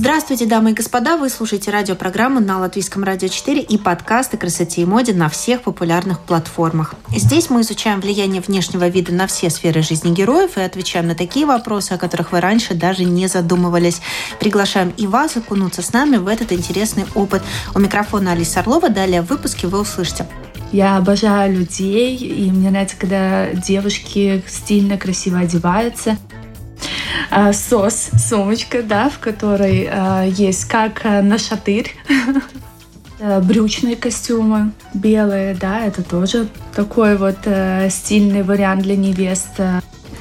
Здравствуйте, дамы и господа! Вы слушаете радиопрограмму на Латвийском радио 4 и подкасты красоте и моде на всех популярных платформах. Здесь мы изучаем влияние внешнего вида на все сферы жизни героев и отвечаем на такие вопросы, о которых вы раньше даже не задумывались. Приглашаем и вас окунуться с нами в этот интересный опыт. У микрофона Алиса Орлова. Далее в выпуске вы услышите. Я обожаю людей, и мне нравится, когда девушки стильно, красиво одеваются. А, сос, сумочка, да, в которой а, есть как а, на шатырь, брючные костюмы белые, да, это тоже такой вот стильный вариант для невест.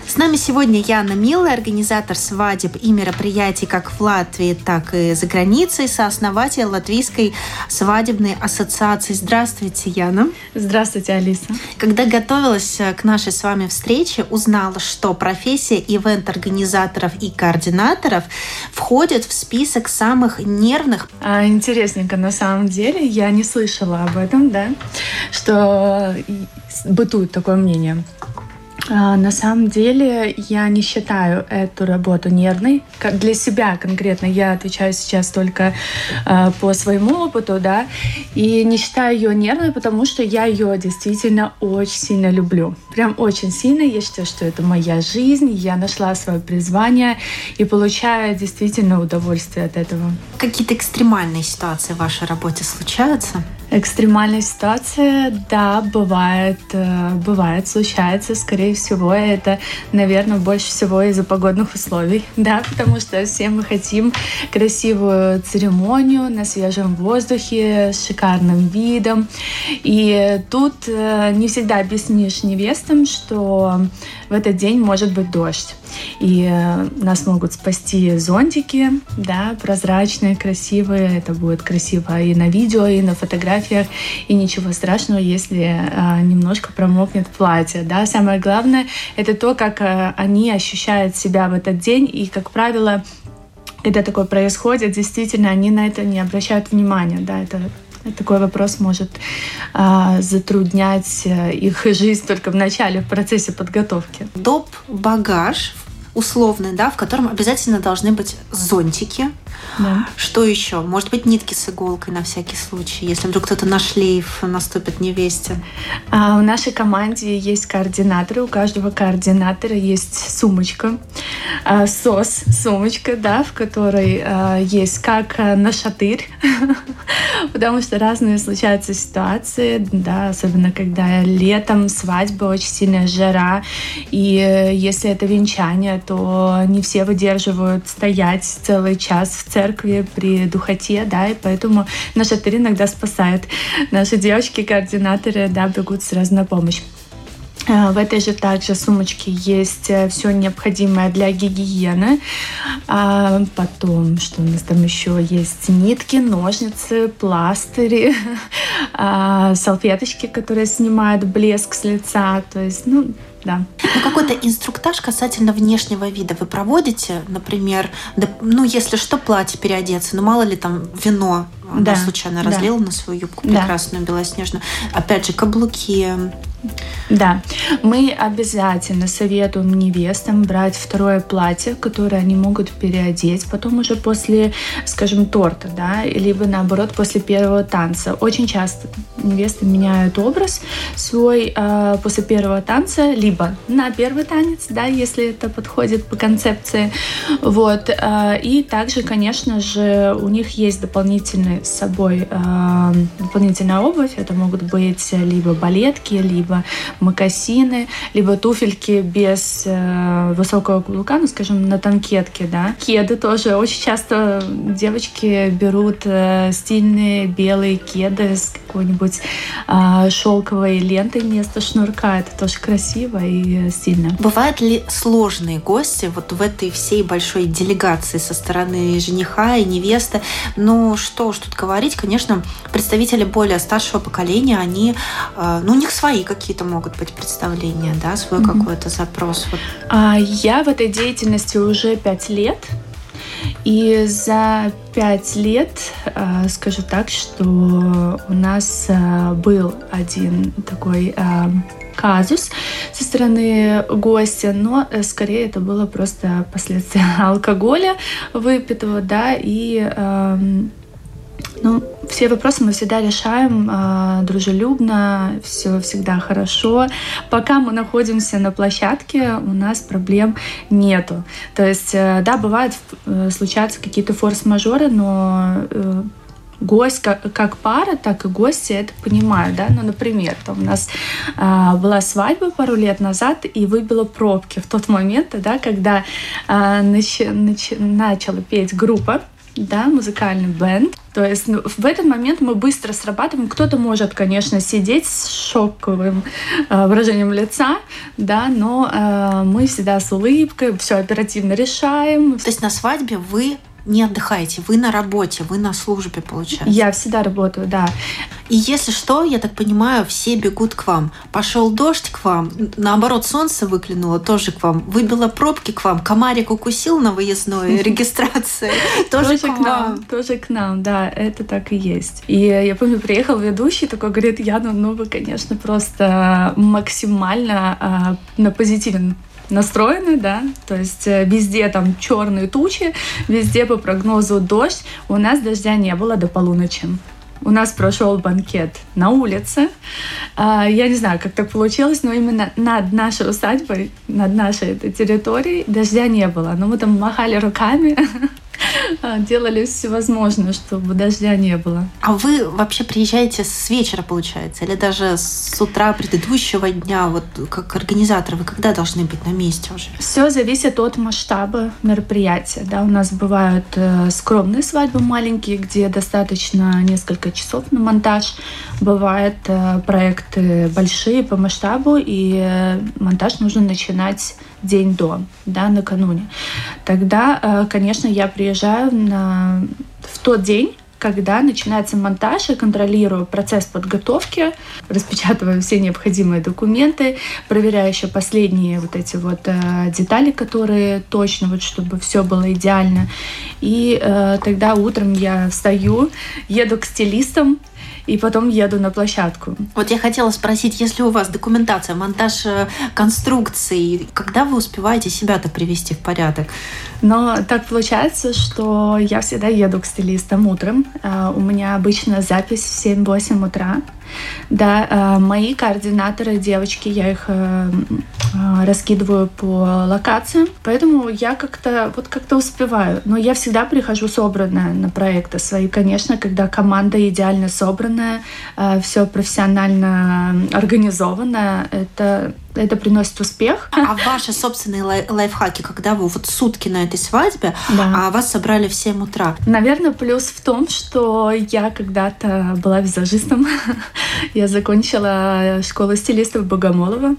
С нами сегодня Яна Милая, организатор свадеб и мероприятий как в Латвии, так и за границей, сооснователь Латвийской свадебной ассоциации. Здравствуйте, Яна. Здравствуйте, Алиса. Когда готовилась к нашей с вами встрече, узнала, что профессия ивент-организаторов и координаторов входит в список самых нервных. А, интересненько, на самом деле. Я не слышала об этом, да, что бытует такое мнение. А, на самом деле я не считаю эту работу нервной. Как для себя конкретно я отвечаю сейчас только э, по своему опыту, да, и не считаю ее нервной, потому что я ее действительно очень сильно люблю. Прям очень сильно. Я считаю, что это моя жизнь, я нашла свое призвание и получаю действительно удовольствие от этого. Какие-то экстремальные ситуации в вашей работе случаются? Экстремальная ситуация, да, бывает, э, бывает, случается. Скорее всего, это, наверное, больше всего из-за погодных условий, да, потому что все мы хотим красивую церемонию на свежем воздухе, с шикарным видом. И тут э, не всегда объяснишь невестам, что в этот день может быть дождь. И э, нас могут спасти зонтики, да, прозрачные, красивые. Это будет красиво и на видео, и на фотографиях. И ничего страшного, если а, немножко промокнет платье. Да. Самое главное — это то, как а, они ощущают себя в этот день. И, как правило, когда такое происходит, действительно, они на это не обращают внимания. Да, это такой вопрос может а, затруднять э, их жизнь только в начале, в процессе подготовки. Доп. багаж условный, да, в котором обязательно должны быть зонтики. Да. Что еще? Может быть, нитки с иголкой на всякий случай, если вдруг кто-то на шлейф наступит невесте. А в нашей команде есть координаторы. У каждого координатора есть сумочка, а, сос, сумочка, да, в которой а, есть как на шатырь, потому что разные случаются ситуации, да, особенно когда летом свадьба, очень сильная жара, и э, если это венчание, то не все выдерживают стоять целый час в церкви при духоте, да, и поэтому наш отель иногда спасает. Наши девочки-координаторы, да, бегут сразу на помощь. А, в этой же также сумочке есть э, все необходимое для гигиены. А потом, что у нас там еще есть? Нитки, ножницы, пластыри, а, салфеточки, которые снимают блеск с лица. То есть, ну, да. Ну, какой-то инструктаж касательно внешнего вида вы проводите, например, да, ну, если что, платье переодеться, ну, мало ли там вино да. случайно разлила да. на свою юбку прекрасную, да. белоснежную. Опять же, каблуки, да, мы обязательно советуем невестам брать второе платье, которое они могут переодеть, потом уже после, скажем, торта, да, либо наоборот после первого танца. Очень часто невесты меняют образ свой э, после первого танца, либо на первый танец, да, если это подходит по концепции, вот. Э, и также, конечно же, у них есть дополнительный с собой э, дополнительная обувь. Это могут быть либо балетки, либо либо мокасины, либо туфельки без э, высокого каблука, ну, скажем, на танкетке, да. Кеды тоже. Очень часто девочки берут э, стильные белые кеды с какой-нибудь э, шелковой лентой вместо шнурка. Это тоже красиво и стильно. Бывают ли сложные гости вот в этой всей большой делегации со стороны жениха и невесты? Ну, что уж тут говорить, конечно, представители более старшего поколения, они, э, ну, у них свои какие-то могут быть представления, да, свой mm-hmm. какой-то запрос. Вот. А, я в этой деятельности уже пять лет. И за пять лет э, скажу так, что у нас э, был один такой казус со стороны гостя, но скорее это было просто последствия алкоголя выпитого, да, и ну, все вопросы мы всегда решаем э, дружелюбно, все всегда хорошо. Пока мы находимся на площадке, у нас проблем нету. То есть, э, да, бывает, э, случаются какие-то форс-мажоры, но э, гость как, как пара, так и гости это понимают, да, ну, например, там у нас а, была свадьба пару лет назад и выбила пробки в тот момент, да, когда а, нач, нач, начала петь группа, да, музыкальный бенд. То есть ну, в этот момент мы быстро срабатываем. Кто-то может, конечно, сидеть с шоковым э, выражением лица, да, но э, мы всегда с улыбкой все оперативно решаем. То есть на свадьбе вы не отдыхаете, вы на работе, вы на службе, получается. Я всегда работаю, да. И если что, я так понимаю, все бегут к вам. Пошел дождь к вам, наоборот, солнце выглянуло тоже к вам, выбило пробки к вам, комарик укусил на выездной регистрации, тоже к вам. Тоже к нам, да, это так и есть. И я помню, приехал ведущий, такой говорит, Яна, ну вы, конечно, просто максимально а, на позитивном настроены, да, то есть э, везде там черные тучи, везде по прогнозу дождь. У нас дождя не было до полуночи. У нас прошел банкет на улице. А, я не знаю, как так получилось, но именно над нашей усадьбой, над нашей этой территорией дождя не было. Но мы там махали руками, делали все возможное, чтобы дождя не было. А вы вообще приезжаете с вечера, получается, или даже с утра предыдущего дня, вот как организатор, вы когда должны быть на месте уже? Все зависит от масштаба мероприятия. Да, у нас бывают э, скромные свадьбы маленькие, где достаточно несколько часов на монтаж. Бывают э, проекты большие по масштабу, и э, монтаж нужно начинать день до, да, накануне. Тогда, конечно, я приезжаю на, в тот день, когда начинается монтаж, я контролирую процесс подготовки, распечатываю все необходимые документы, проверяю еще последние вот эти вот э, детали, которые точно, вот чтобы все было идеально. И э, тогда утром я встаю, еду к стилистам, и потом еду на площадку. Вот я хотела спросить, если у вас документация, монтаж э, конструкций, когда вы успеваете себя-то привести в порядок? Но так получается, что я всегда еду к стилистам утром. А, у меня обычно запись в 7-8 утра. Да, э, мои координаторы, девочки, я их э, э, раскидываю по локациям, поэтому я как-то вот как-то успеваю. Но я всегда прихожу собранная на проекты свои, конечно, когда команда идеально собранная, все профессионально организовано, это это приносит успех. А ваши собственные лай- лайфхаки, когда вы вот сутки на этой свадьбе, да. а вас собрали в 7 утра? Наверное, плюс в том, что я когда-то была визажистом. я закончила школу стилистов Богомолова.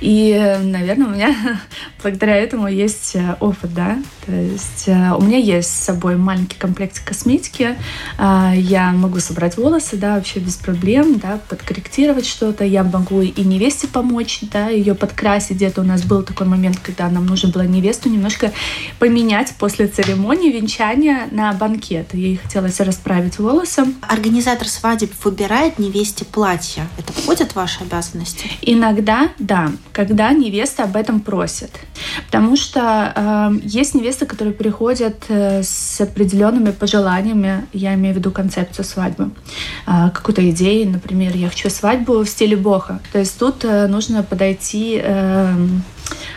И, наверное, у меня благодаря этому есть э, опыт, да. То есть э, у меня есть с собой маленький комплект косметики. А, я могу собрать волосы, да, вообще без проблем, да, подкорректировать что-то. Я могу и невесте помочь, да, ее подкрасить. Где-то у нас был такой момент, когда нам нужно было невесту немножко поменять после церемонии венчания на банкет. Ей хотелось расправить волосы. Организатор свадеб выбирает невесте платье. Это входит в ваши обязанности? Иногда, да, когда невеста об этом просит. Потому что э, есть невесты, которые приходят э, с определенными пожеланиями, я имею в виду концепцию свадьбы, э, какую-то идею, например, я хочу свадьбу в стиле боха. То есть тут э, нужно подойти э,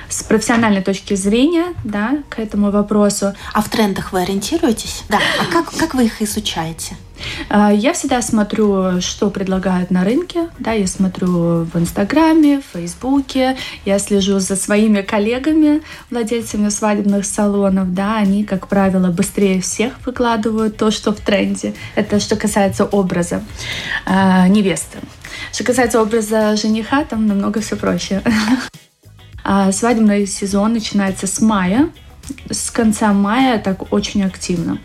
с профессиональной точки зрения да, к этому вопросу. А в трендах вы ориентируетесь? Да. А как, как вы их изучаете? А, я всегда смотрю, что предлагают на рынке. Да, я смотрю в Инстаграме, в Фейсбуке. Я слежу за своими коллегами, владельцами свадебных салонов. Да, они, как правило, быстрее всех выкладывают то, что в тренде. Это что касается образа э, невесты. Что касается образа жениха, там намного все проще. А свадебный сезон начинается с мая. С конца мая так очень активно.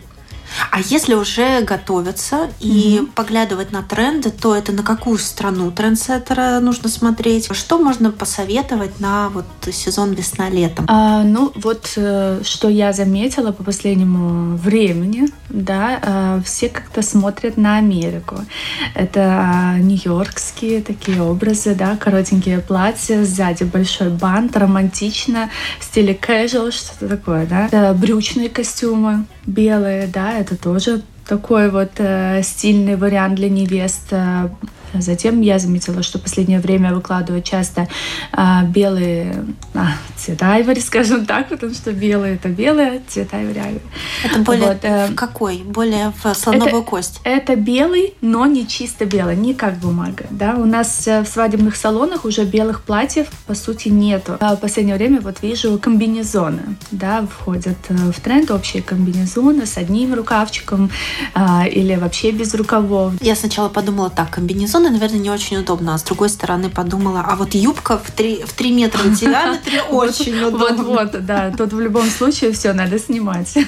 А если уже готовиться и mm-hmm. поглядывать на тренды, то это на какую страну трендсеттера нужно смотреть? Что можно посоветовать на вот сезон весна-летом? А, ну, вот э, что я заметила по последнему времени, да, э, все как-то смотрят на Америку. Это нью-йоркские такие образы, да, коротенькие платья, сзади большой бант, романтично, в стиле casual, что-то такое, да. Это брючные костюмы белые, да, это тоже такой вот э, стильный вариант для невест. Э, Затем я заметила, что в последнее время выкладывают часто а, белые а, цвета айвори, скажем так, потому что белые это белые, цвета айвори айвори. Это более вот, э, в какой? Более в слоновую это, кость? Это белый, но не чисто белый, не как бумага. Да? У нас э, в свадебных салонах уже белых платьев по сути нету. А в последнее время вот вижу комбинезоны, да, входят э, в тренд общие комбинезоны с одним рукавчиком а, или вообще без рукавов. Я сначала подумала так, комбинезон комбинезоны, наверное, не очень удобно. А с другой стороны подумала, а вот юбка в 3, в 3 метра в диаметре очень удобно. Вот-вот, да. Тут в любом случае все надо снимать.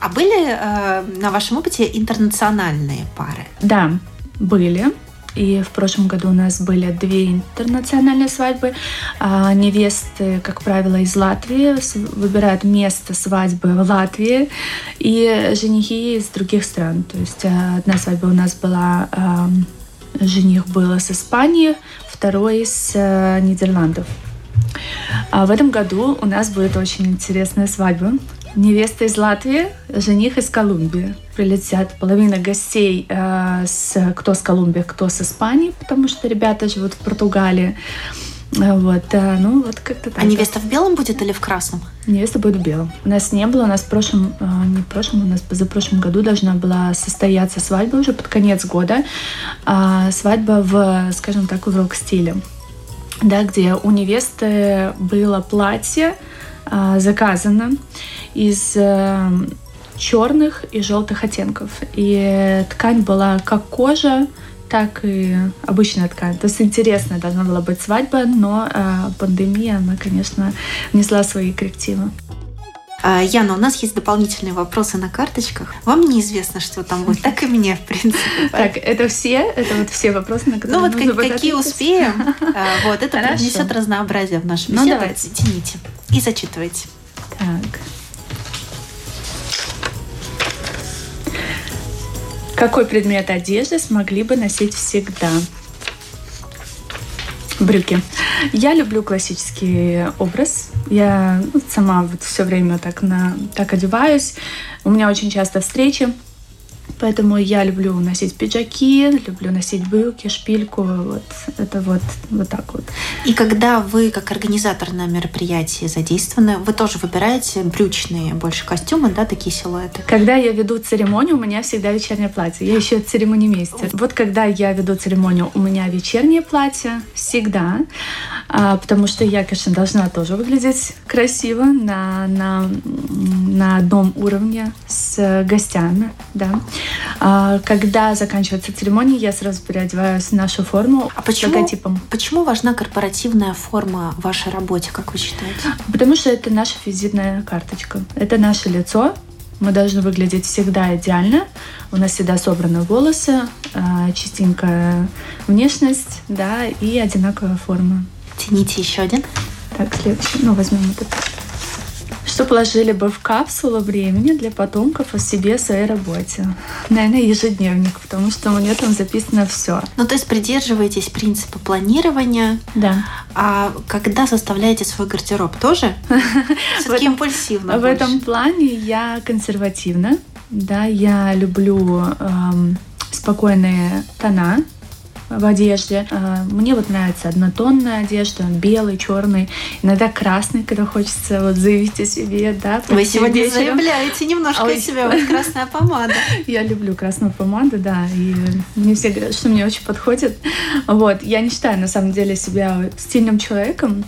А были э, на вашем опыте интернациональные пары? Да, были. И в прошлом году у нас были две интернациональные свадьбы. А невесты, как правило, из Латвии выбирают место свадьбы в Латвии. И женихи из других стран. То есть э, одна свадьба у нас была жених был из Испании, второй из э, Нидерландов. А в этом году у нас будет очень интересная свадьба. Невеста из Латвии, жених из Колумбии. Прилетят половина гостей, э, с, кто с Колумбии, кто с Испании, потому что ребята живут в Португалии. Вот, да, ну вот как-то так. А невеста в белом будет или в красном? Невеста будет в белом. У нас не было, у нас в прошлом, а, не в прошлом, у нас позапрошлом году должна была состояться свадьба уже под конец года. А свадьба в, скажем так, в рок-стиле. Да, где у невесты было платье а, заказано из а, черных и желтых оттенков. И ткань была как кожа, так и обычная ткань. То есть интересная должна была быть свадьба, но э, пандемия, она, конечно, внесла свои коррективы. А, Яна, у нас есть дополнительные вопросы на карточках. Вам неизвестно, что там будет, так и мне, в принципе. Так, это все? Это вот все вопросы, на которые Ну вот как, какие успеем. А, вот, это принесет разнообразие в нашу ну, беседу. Ну давайте. Тяните и зачитывайте. Так. Какой предмет одежды смогли бы носить всегда? Брюки. Я люблю классический образ. Я ну, сама вот все время так, на, так одеваюсь. У меня очень часто встречи Поэтому я люблю носить пиджаки, люблю носить брюки, шпильку. Вот это вот, вот так вот. И когда вы, как организатор на мероприятии задействованы, вы тоже выбираете брючные больше костюмы, да, такие силуэты? Когда я веду церемонию, у меня всегда вечернее платье. Я еще церемонимейстер. Вот когда я веду церемонию, у меня вечернее платье всегда, а, потому что я, конечно, должна тоже выглядеть красиво на, на, на одном уровне с гостями, да. А, когда заканчивается церемония, я сразу переодеваюсь в нашу форму а почему, с логотипом. Почему важна корпоративная форма в вашей работе, как вы считаете? Потому что это наша визитная карточка. Это наше лицо, мы должны выглядеть всегда идеально. У нас всегда собраны волосы, а, чистенькая внешность, да, и одинаковая форма. Тяните еще один. Так, следующий. Ну, возьмем этот что положили бы в капсулу времени для потомков о себе, о своей работе. Наверное, ежедневник, потому что у меня там записано все. Ну, то есть придерживаетесь принципа планирования. Да. А когда составляете свой гардероб, тоже? Все-таки импульсивно. В этом плане я консервативна. Да, я люблю эм, спокойные тона, в одежде. А, мне вот нравится однотонная одежда, белый, черный, иногда красный, когда хочется вот заявить о себе, да. Вы сегодня вечером. заявляете немножко а о себе, вот красная помада. Я люблю красную помаду, да, и мне все говорят, что мне очень подходит. Вот, я не считаю на самом деле себя стильным человеком,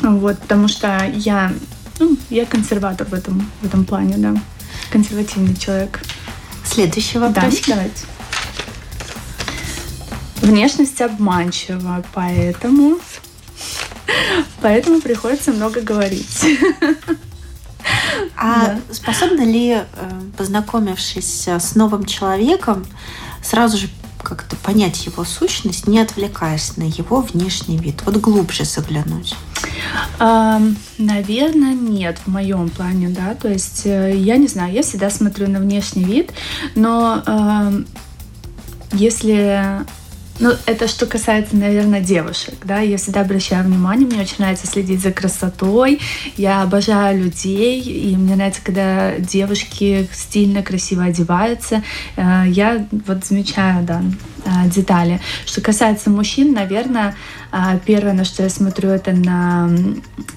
вот, потому что я, ну, я консерватор в этом, в этом плане, да, консервативный человек. Следующий вопрос. Да, давайте. Внешность обманчива, поэтому поэтому приходится много говорить. А да. способна ли, э, познакомившись с новым человеком, сразу же как-то понять его сущность, не отвлекаясь на его внешний вид? Вот глубже заглянуть. Наверное, нет в моем плане, да. То есть э, я не знаю, я всегда смотрю на внешний вид, но если ну, это что касается, наверное, девушек, да, я всегда обращаю внимание, мне очень нравится следить за красотой, я обожаю людей, и мне нравится, когда девушки стильно, красиво одеваются, э, я вот замечаю, да, э, детали. Что касается мужчин, наверное, э, первое, на что я смотрю, это на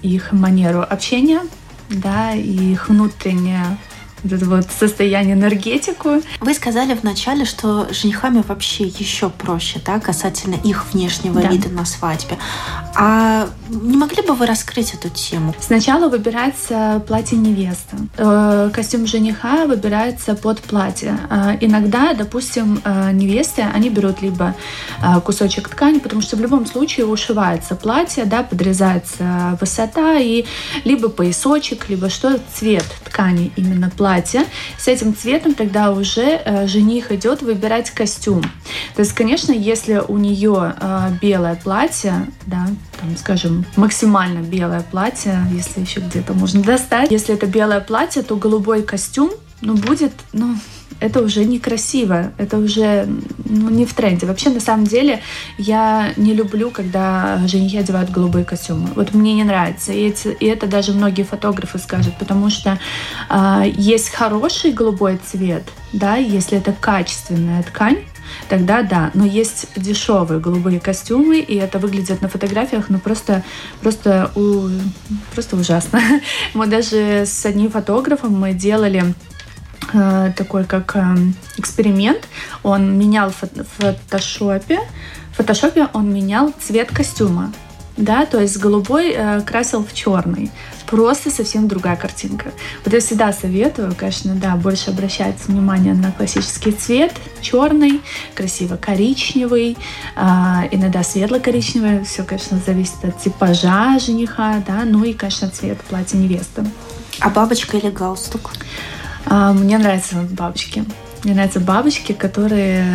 их манеру общения, да, и их внутреннее вот это вот состояние, энергетику. Вы сказали вначале, что женихами вообще еще проще, да, касательно их внешнего да. вида на свадьбе. А не могли бы вы раскрыть эту тему? Сначала выбирается платье невесты. Э, костюм жениха выбирается под платье. Э, иногда, допустим, э, невесты, они берут либо кусочек ткани, потому что в любом случае ушивается платье, да, подрезается высота, и либо поясочек, либо что, цвет ткани именно платья платье. С этим цветом тогда уже э, жених идет выбирать костюм. То есть, конечно, если у нее э, белое платье, да, там, скажем, максимально белое платье, если еще где-то можно достать, если это белое платье, то голубой костюм, ну, будет, ну, это уже некрасиво, это уже ну, не в тренде. Вообще, на самом деле, я не люблю, когда женихи одевают голубые костюмы. Вот мне не нравится. И, эти, и это даже многие фотографы скажут, потому что э, есть хороший голубой цвет, да, если это качественная ткань, тогда да. Но есть дешевые голубые костюмы, и это выглядит на фотографиях, ну просто, просто, у, просто ужасно. Мы даже с одним фотографом мы делали такой как э, эксперимент. Он менял в фотошопе, в фотошопе он менял цвет костюма. Да, то есть голубой э, красил в черный. Просто совсем другая картинка. Вот я всегда советую, конечно, да, больше обращать внимание на классический цвет, черный, красиво коричневый, э, иногда светло-коричневый. Все, конечно, зависит от типажа жениха, да, ну и, конечно, цвет платья невесты. А бабочка или галстук? А, мне нравятся бабочки. Мне нравятся бабочки, которые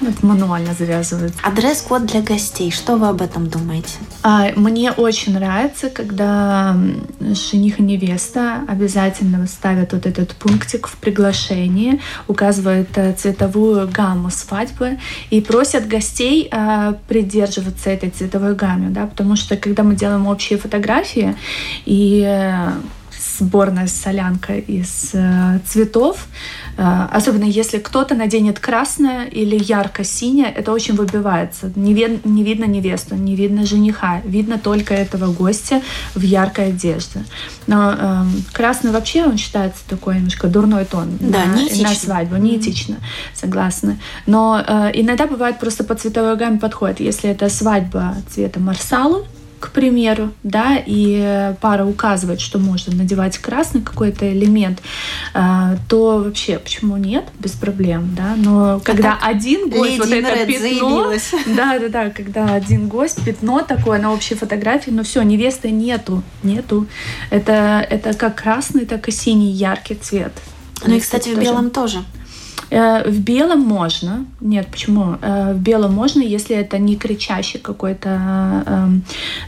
ну, мануально завязывают. А дресс-код для гостей, что вы об этом думаете? А, мне очень нравится, когда жених и невеста обязательно ставят вот этот пунктик в приглашении, указывают э, цветовую гамму свадьбы и просят гостей а, придерживаться этой цветовой гамме, да, потому что когда мы делаем общие фотографии и э, сборная солянка из э, цветов. Э, особенно если кто-то наденет красное или ярко-синее, это очень выбивается. Не, вид, не видно невесту, не видно жениха, видно только этого гостя в яркой одежде. Но э, красный вообще он считается такой немножко дурной тон да, на, на свадьбу, неэтично, согласна. Но э, иногда бывает просто по цветовой гамме подходит. Если это свадьба цвета марсалу, к примеру, да, и пара указывает, что можно надевать красный какой-то элемент, а, то вообще почему нет, без проблем, да. Но когда а один гость вот это пятно, да, да, да, когда один гость пятно такое на общей фотографии, ну все, невесты нету, нету. Это это как красный, так и синий яркий цвет. Ну и кстати в белом тоже. Э, в белом можно. Нет, почему? Э, в белом можно, если это не кричащий какой-то э,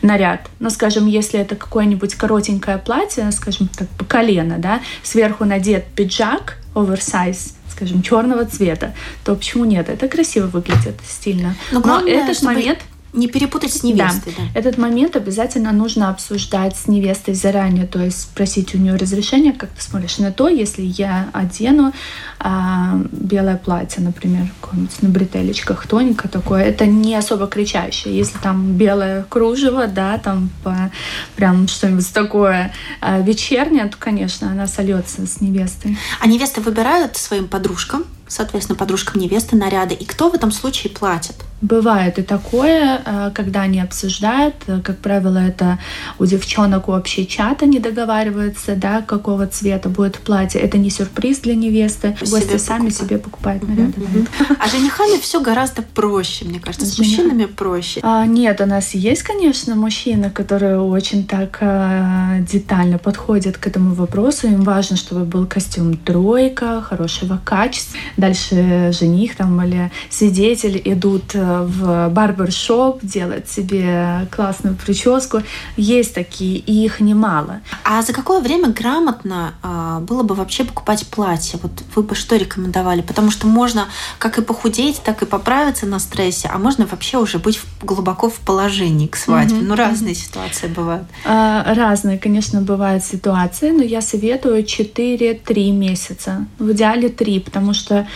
наряд. Но, скажем, если это какое-нибудь коротенькое платье, скажем, так по колено, да, сверху надет пиджак, оверсайз, скажем, черного цвета, то почему нет? Это красиво выглядит, стильно. Но, главное, Но этот чтобы... момент Не перепутать с невестой, да. да. Этот момент обязательно нужно обсуждать с невестой заранее, то есть спросить у нее разрешение, как ты смотришь на то, если я одену а, белое платье, например, какое-нибудь на бретелечках, тоненькое такое, это не особо кричащее. Если там белое кружево, да, там по, прям что-нибудь такое а, вечернее, то, конечно, она сольется с невестой. А невесты выбирают своим подружкам соответственно, подружкам невесты наряды. И кто в этом случае платит? Бывает и такое, э, когда они обсуждают, э, как правило, это у девчонок общий чат, они договариваются, да, какого цвета будет платье. Это не сюрприз для невесты. Себе Гости покупают. сами себе покупают наряды. Mm-hmm. А женихами все гораздо проще, мне кажется. С, с мужчинами проще. А, нет, у нас есть, конечно, мужчины, которые очень так а, детально подходят к этому вопросу. Им важно, чтобы был костюм тройка, хорошего качества. Дальше жених там или свидетель идут в барбершоп, делать себе классную прическу. Есть такие, и их немало. А за какое время грамотно э, было бы вообще покупать платье? Вот вы бы что рекомендовали? Потому что можно как и похудеть, так и поправиться на стрессе, а можно вообще уже быть глубоко в положении к свадьбе. Mm-hmm. Ну, разные mm-hmm. ситуации бывают. А, разные, конечно, бывают ситуации, но я советую 4-3 месяца. В идеале 3, потому что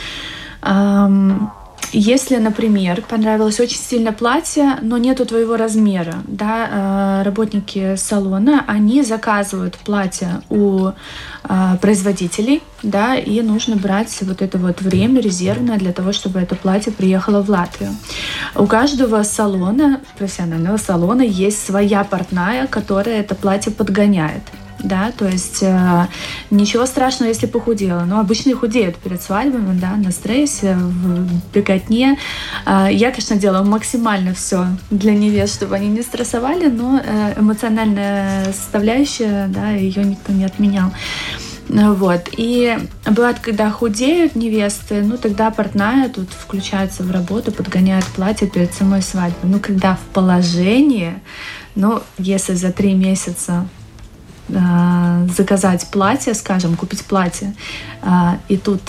Um, Если, например, понравилось очень сильно платье, но нету твоего размера, да, э, работники салона, они заказывают платье у э, производителей, да, и нужно брать вот это вот время резервное для того, чтобы это платье приехало в Латвию. У каждого салона, профессионального салона, есть своя портная, которая это платье подгоняет да, то есть э, ничего страшного, если похудела, но обычно худеют перед свадьбами, да, на стрессе, в беготне. Э, я, конечно, делаю максимально все для невест, чтобы они не стрессовали, но э, эмоциональная составляющая, да, ее никто не отменял. Вот. И бывает, когда худеют невесты, ну тогда портная тут включается в работу, подгоняет платье перед самой свадьбой. Ну, когда в положении, ну, если за три месяца заказать платье, скажем, купить платье, э, и тут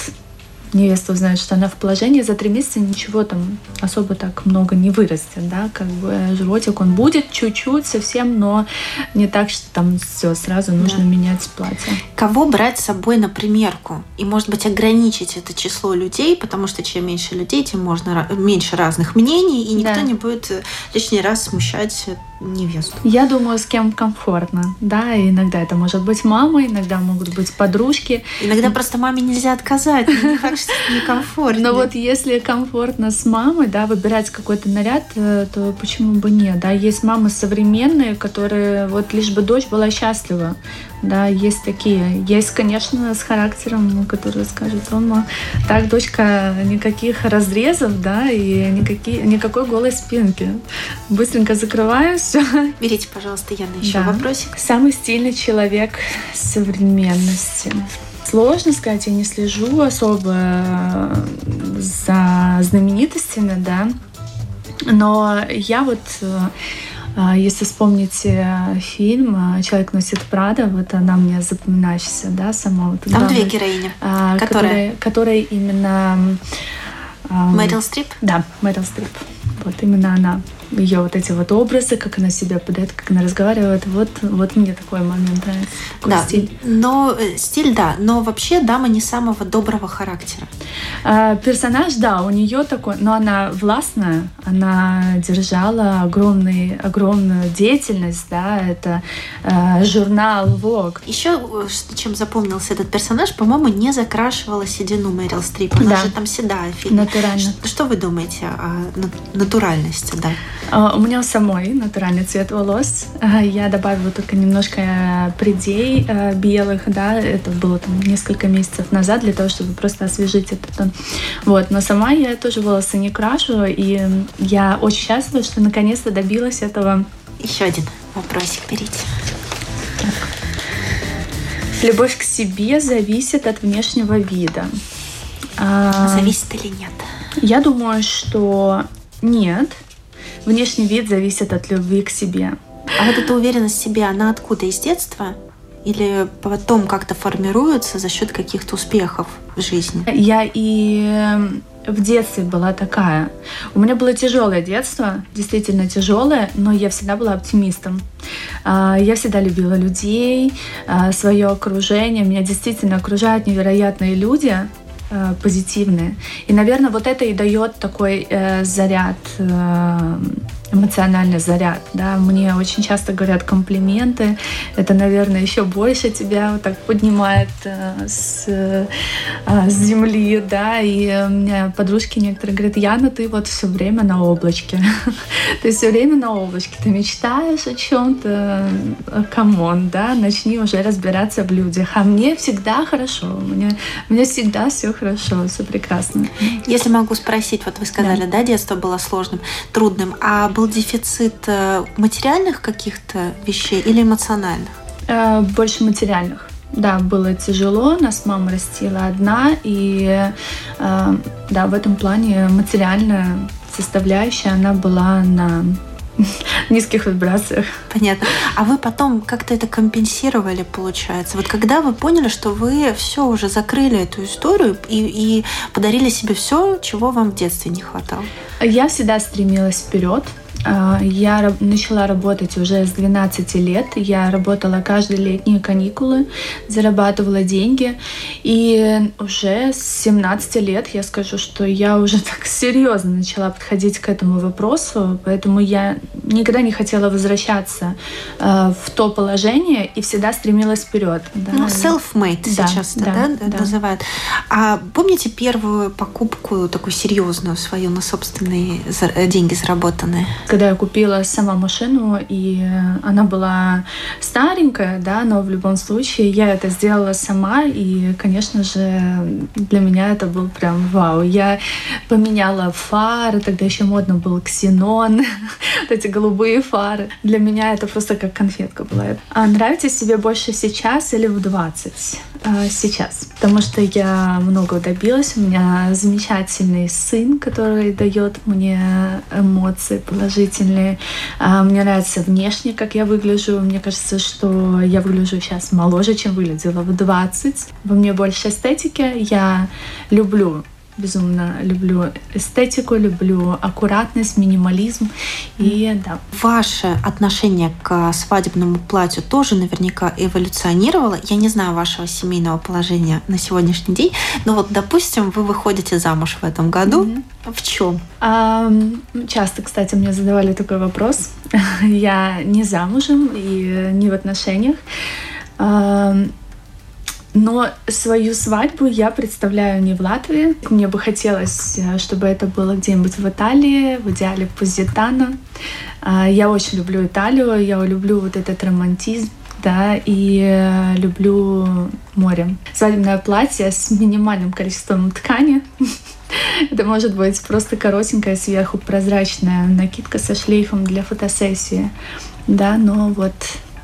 невеста узнает, что она в положении, за три месяца ничего там особо так много не вырастет, да, как бы животик он будет чуть-чуть совсем, но не так, что там все, сразу нужно да. менять платье. Кого брать с собой на примерку? И, может быть, ограничить это число людей, потому что чем меньше людей, тем можно меньше разных мнений, и никто да. не будет лишний раз смущать невесту. Я думаю, с кем комфортно, да, и иногда это может быть мама, иногда могут быть подружки. Иногда просто маме нельзя отказать, не факт, что некомфортно. Но вот если комфортно с мамой, да, выбирать какой-то наряд, э, то почему бы нет, да, есть мамы современные, которые вот лишь бы дочь была счастлива, да, есть такие. Есть, конечно, с характером, которые скажут, он так, дочка, никаких разрезов, да, и никакие, никакой голой спинки. Быстренько закрываю все. Берите, пожалуйста, Яна, еще да. вопросик. Самый стильный человек современности. Сложно сказать, я не слежу особо за знаменитостями, да, но я вот а, если вспомните фильм а, «Человек носит Прада», вот она мне запоминающаяся, да, сама. Вот, Там главная, две героини. А, которые? Которые именно... Мэрил Стрип? Да, Мэрил Стрип. Вот именно она ее вот эти вот образы, как она себя подает, как она разговаривает. Вот, вот мне такой момент нравится. Такой да, стиль. Но э, стиль, да, но вообще дама не самого доброго характера. А, персонаж, да, у нее такой, но она властная, она держала огромный, огромную деятельность, да, это э, журнал Vogue. Еще э, чем запомнился этот персонаж, по-моему, не закрашивала седину Мэрил Стрип. Она да. же там седая. Фильм. Натурально. Что, что вы думаете о натуральности, да? А, у меня самой натуральный цвет волос. А, я добавила только немножко придей а, белых, да, это было там несколько месяцев назад для того, чтобы просто освежить этот тон. Вот, но сама я тоже волосы не крашу, и я очень счастлива, что наконец-то добилась этого. Еще один вопросик берите. Так. Любовь к себе зависит от внешнего вида. Зависит или нет? Я думаю, что нет. Внешний вид зависит от любви к себе. А вот эта уверенность в себе, она откуда? Из детства? Или потом как-то формируется за счет каких-то успехов в жизни? Я и в детстве была такая. У меня было тяжелое детство, действительно тяжелое, но я всегда была оптимистом. А, я всегда любила людей, а, свое окружение. Меня действительно окружают невероятные люди, а, позитивные. И, наверное, вот это и дает такой э, заряд э, эмоциональный заряд. Да? Мне очень часто говорят комплименты. Это, наверное, еще больше тебя вот так поднимает э, с, э, с земли. Да? И у меня подружки некоторые говорят, Яна, ты вот все время на облачке. ты все время на облачке. Ты мечтаешь о чем-то. Come on, да? Начни уже разбираться в людях. А мне всегда хорошо. Мне, мне всегда все хорошо, все прекрасно. Если могу спросить, вот вы сказали, да, да детство было сложным, трудным, а был был дефицит э, материальных каких-то вещей или эмоциональных? Э, больше материальных. Да, было тяжело, нас мама растила одна, и э, да, в этом плане материальная составляющая, она была на низких вибрациях. Понятно. А вы потом как-то это компенсировали, получается? Вот когда вы поняли, что вы все уже закрыли эту историю и, и подарили себе все, чего вам в детстве не хватало? Я всегда стремилась вперед. А, я начала работать уже с 12 лет. Я работала каждые летние каникулы, зарабатывала деньги. И уже с 17 лет я скажу, что я уже так серьезно начала подходить к этому вопросу. Поэтому я никогда не хотела возвращаться э, в то положение и всегда стремилась вперед. Да. Ну, self-made да, сейчас да, да, да, называют. А помните первую покупку такую серьезную свою на собственные деньги заработанные? Когда я купила сама машину, и она была старенькая, да, но в любом случае я это сделала сама, и, конечно же, для меня это был прям вау. Я поменяла фары, тогда еще модно был ксенон, вот эти голубые фары. Для меня это просто как конфетка была. А нравится себе больше сейчас или в 20? А, сейчас. Потому что я много добилась. У меня замечательный сын, который дает мне эмоции положительные. А, мне нравится внешне, как я выгляжу. Мне кажется, что я выгляжу сейчас моложе, чем выглядела в 20. Во мне больше эстетики. Я люблю безумно люблю эстетику, люблю аккуратность, минимализм. И да. Ваше отношение к свадебному платью тоже наверняка эволюционировало. Я не знаю вашего семейного положения на сегодняшний день, но вот, допустим, вы выходите замуж в этом году. Mm-hmm. В чем? А, часто, кстати, мне задавали такой вопрос. Я не замужем и не в отношениях. Но свою свадьбу я представляю не в Латвии. Мне бы хотелось, э, чтобы это было где-нибудь в Италии, в идеале Позитано. А, я очень люблю Италию, я люблю вот этот романтизм, да, и э, люблю море. Свадебное платье с минимальным количеством ткани. Это может быть просто коротенькая сверху прозрачная накидка со шлейфом для фотосессии. Да, но вот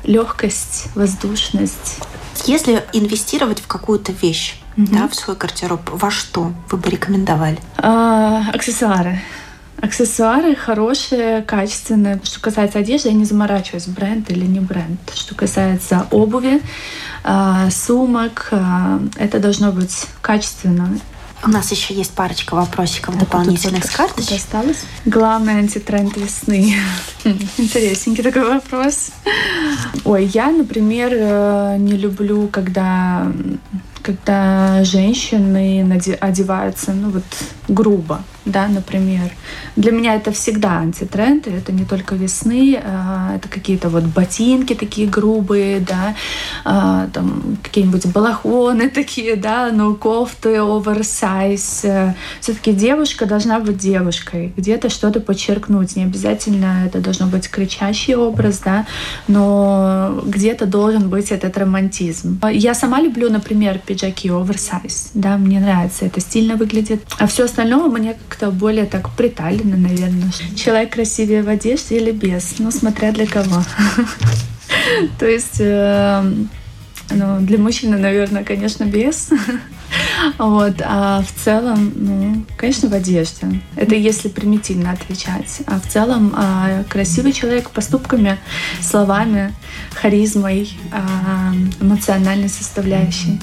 легкость, воздушность, если инвестировать в какую-то вещь, угу. да, в свой гардероб, во что вы бы рекомендовали? А, аксессуары. Аксессуары хорошие, качественные. Что касается одежды, я не заморачиваюсь, бренд или не бренд. Что касается обуви, а, сумок, а, это должно быть качественно. У нас еще есть парочка вопросиков а дополнительных с карточек. Осталось. Главный антитренд весны. Интересненький такой вопрос. Ой, я, например, э, не люблю, когда когда женщины одеваются, ну вот грубо, да, например. Для меня это всегда антитренд, это не только весны, а, это какие-то вот ботинки такие грубые, да, а, там какие-нибудь балахоны такие, да, ну кофты оверсайз. Все-таки девушка должна быть девушкой, где-то что-то подчеркнуть, не обязательно это должно быть кричащий образ, да, но где-то должен быть этот романтизм. Я сама люблю, например, пиджаки оверсайз, да, мне нравится, это стильно выглядит, а все остальное мне как-то более так приталено, наверное. Человек красивее в одежде или без, ну, смотря для кого. То есть эм, ну, для мужчины, наверное, конечно, без. Вот, а в целом, ну, конечно, в одежде. Это если примитивно отвечать. А в целом а, красивый человек поступками, словами, харизмой, а, эмоциональной составляющей.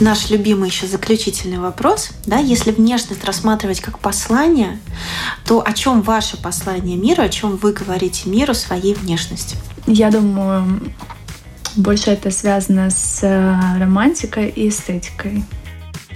Наш любимый еще заключительный вопрос. Да, если внешность рассматривать как послание, то о чем ваше послание миру, о чем вы говорите миру своей внешностью? Я думаю, больше это связано с э, романтикой и эстетикой.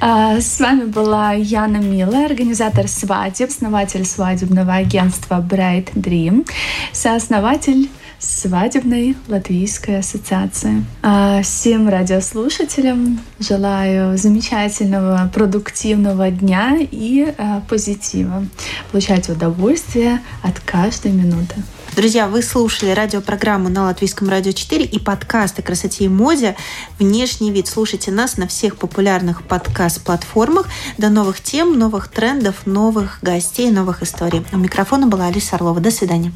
А, с вами была Яна Мила, организатор свадеб, основатель свадебного агентства Bright Dream, сооснователь свадебной латвийской ассоциации. А всем радиослушателям желаю замечательного, продуктивного дня и а, позитива. Получайте удовольствие от каждой минуты. Друзья, вы слушали радиопрограмму на Латвийском радио 4 и подкаст о красоте и моде «Внешний вид». Слушайте нас на всех популярных подкаст-платформах. До новых тем, новых трендов, новых гостей, новых историй. У микрофона была Алиса Орлова. До свидания.